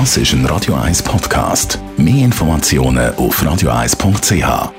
Das ist ein Radio 1 Podcast. Mehr Informationen auf radio1.ch.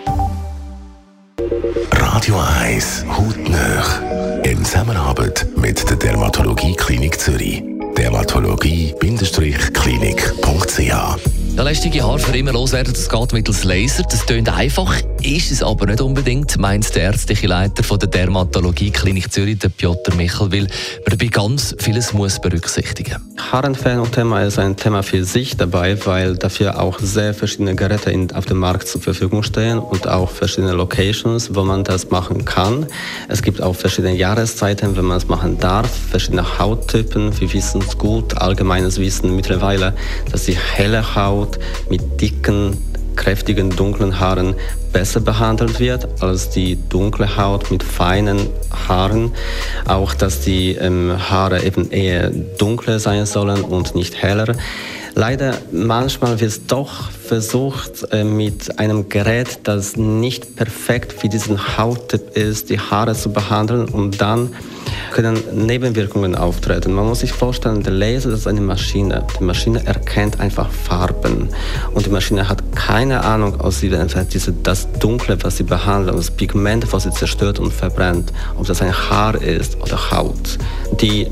Radio 1 Hautnöch. In Zusammenarbeit mit der Dermatologie Klinik Zürich. Dermatologie-klinik.ch ja, lästige Haare für immer loswerden, das geht mittels Laser. Das tönt einfach, ist es aber nicht unbedingt, meint der ärztliche Leiter von der Dermatologie Klinik Zürich, der Piotr Michel, weil man dabei ganz vieles muss berücksichtigen. Haarentfernung-Thema ist ein Thema für sich dabei, weil dafür auch sehr verschiedene Geräte auf dem Markt zur Verfügung stehen und auch verschiedene Locations, wo man das machen kann. Es gibt auch verschiedene Jahreszeiten, wenn man es machen darf, verschiedene Hauttypen. Wir wissen es gut, allgemeines Wissen mittlerweile, dass die helle Haut mit dicken, kräftigen, dunklen Haaren besser behandelt wird als die dunkle Haut mit feinen Haaren. Auch, dass die ähm, Haare eben eher dunkler sein sollen und nicht heller. Leider manchmal wird es doch versucht, äh, mit einem Gerät, das nicht perfekt für diesen Hauttyp ist, die Haare zu behandeln und dann können Nebenwirkungen auftreten. Man muss sich vorstellen, der Laser ist eine Maschine. Die Maschine erkennt einfach Farben und die Maschine hat keine Ahnung aus diese, das Dunkle, was sie behandelt, das Pigment, was sie zerstört und verbrennt, ob das ein Haar ist oder Haut. Die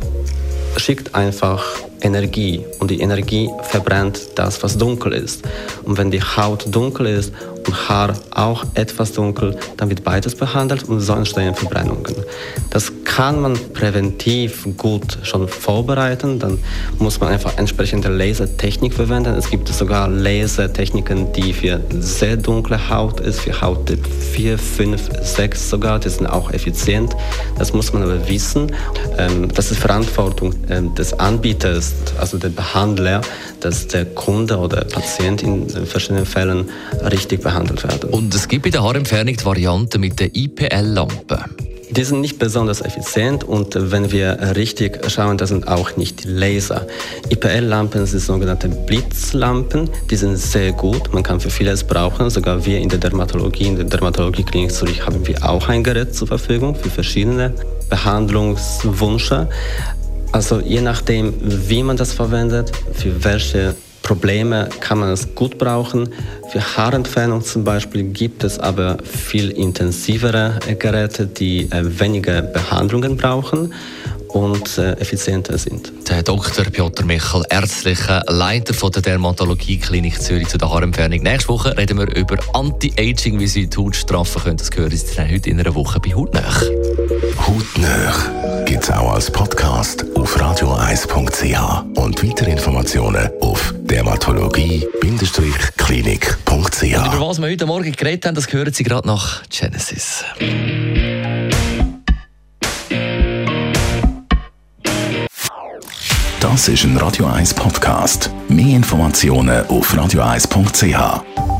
schickt einfach Energie und die Energie verbrennt das, was dunkel ist. Und wenn die Haut dunkel ist und Haar auch etwas dunkel, dann wird beides behandelt und so entstehen Verbrennungen. Das kann man präventiv gut schon vorbereiten, dann muss man einfach entsprechende Lasertechnik verwenden. Es gibt sogar Lasertechniken, die für sehr dunkle Haut ist, für Hauttyp 4, 5, 6 sogar, die sind auch effizient. Das muss man aber wissen. Ähm, das ist Verantwortung ähm, des Anbieters also der Behandler, dass der Kunde oder Patient in verschiedenen Fällen richtig behandelt werden. Und es gibt bei der Haarentfernung die Variante mit der IPL-Lampe. Die sind nicht besonders effizient und wenn wir richtig schauen, das sind auch nicht die Laser. IPL-Lampen sind sogenannte Blitzlampen, die sind sehr gut, man kann für vieles brauchen. Sogar wir in der Dermatologie, in der Dermatologieklinik Zürich haben wir auch ein Gerät zur Verfügung für verschiedene Behandlungswünsche. Also je nachdem, wie man das verwendet, für welche Probleme kann man es gut brauchen. Für Haarentfernung zum Beispiel gibt es aber viel intensivere Geräte, die äh, weniger Behandlungen brauchen und äh, effizienter sind. Der Dr. Piotr Michel, ärztlicher Leiter von der Dermatologie Klinik Zürich zu der Haarentfernung. Nächste Woche reden wir über Anti-Aging, wie Sie die Haut straffen können. Das hören Sie dann heute in einer Woche bei Hautnöch. Hautnöch gibt es auch als Podcast auf radioeis.ch und weitere Informationen auf dermatologie-klinik.ch. Über was wir heute Morgen geredet haben, das hören Sie gerade nach Genesis. Das ist ein Radio 1 Podcast. Mehr Informationen auf radioeis.ch.